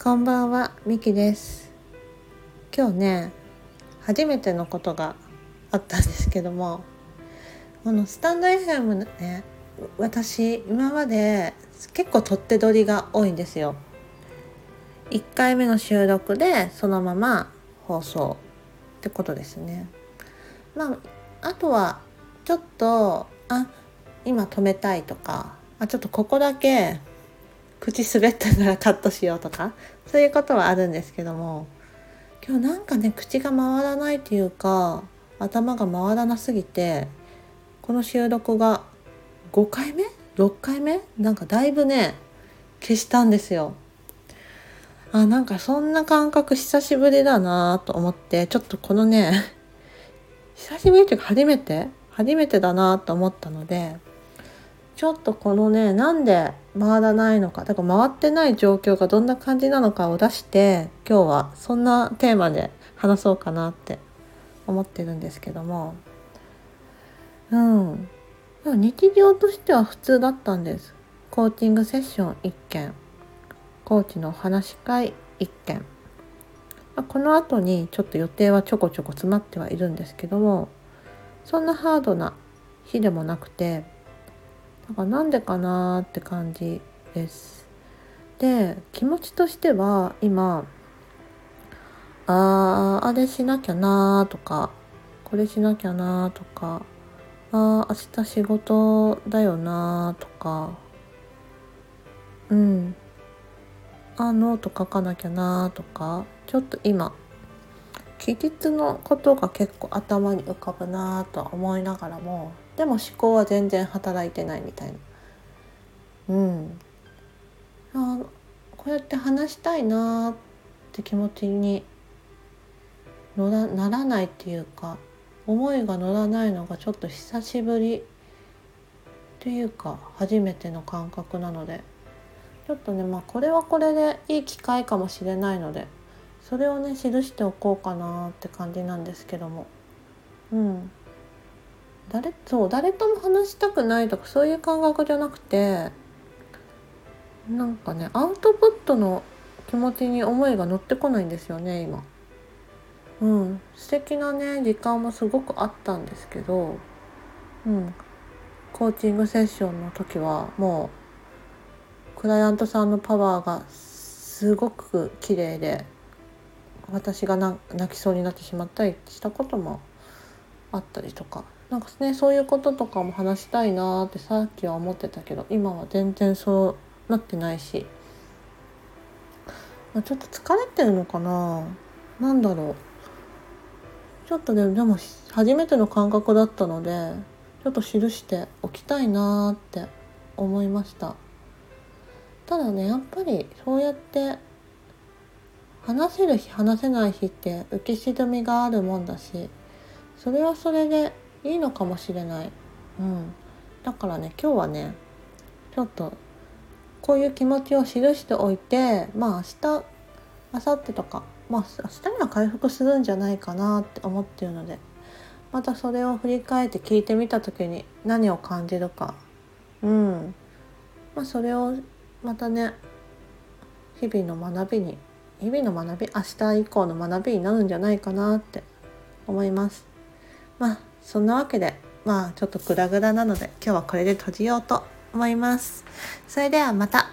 こんばんは、みきです。今日ね、初めてのことがあったんですけども、このスタンド FM ね、私今まで結構取って取りが多いんですよ。1回目の収録でそのまま放送ってことですね。まあ、あとはちょっと、あ、今止めたいとか、あ、ちょっとここだけ口滑ったからカットしようとかそういうことはあるんですけども今日なんかね口が回らないというか頭が回らなすぎてこの収録が5回目 ?6 回目？なんかだいぶね消したんですよ。あなんかそんな感覚久しぶりだなと思ってちょっとこのね久しぶりというか初めて？初めてだなと思ったのでちょっとこのねなんで回らないのかだから回ってない状況がどんな感じなのかを出して今日はそんなテーマで話そうかなって思ってるんですけども。うん。日常としては普通だったんです。コーチングセッション1件。コーチの話し会1件。この後にちょっと予定はちょこちょこ詰まってはいるんですけどもそんなハードな日でもなくてだかなんでかなーって感じです。で気持ちとしては今あーあれしなきゃなーとかこれしなきゃなーとかあー明日仕事だよなーとかうんあノート書かなきゃなーとかちょっと今期日のことが結構頭に浮かぶなーとは思いながらもでも思考は全然働いてないみたいな。うん。あこうやって話したいなって気持ちに乗らならないっていうか思いが乗らないのがちょっと久しぶりというか初めての感覚なので。ちょっとねまあこれはこれでいい機会かもしれないのでそれをね記しておこうかなって感じなんですけども。うん。誰そう誰とも話したくないとかそういう感覚じゃなくてなんかねアウトプットの気持ちに思いが乗ってこないんですよね今。うん。素敵なね時間もすごくあったんですけどうん。コーチングセッションの時はもうクライアントさんのパワーがすごく綺麗で私が泣きそうになってしまったりしたこともあったりとかなんかねそういうこととかも話したいなってさっきは思ってたけど今は全然そうなってないし、まあ、ちょっと疲れてるのかな？なんだろう。ちょっとでもでも初めての感覚だったのでちょっと記しておきたいなって思いました。ただねやっぱりそうやって話せる日話せない日って浮き沈みがあるもんだしそれはそれでいいのかもしれない。うん。だからね、今日はね、ちょっと、こういう気持ちを記しておいて、まあ明日、明後日とか、まあ明日には回復するんじゃないかなって思ってるので、またそれを振り返って聞いてみた時に何を感じるか。うん。まあそれをまたね、日々の学びに、日々の学び、明日以降の学びになるんじゃないかなって思います。まあそんなわけでまあちょっとグダグダなので今日はこれで閉じようと思います。それではまた。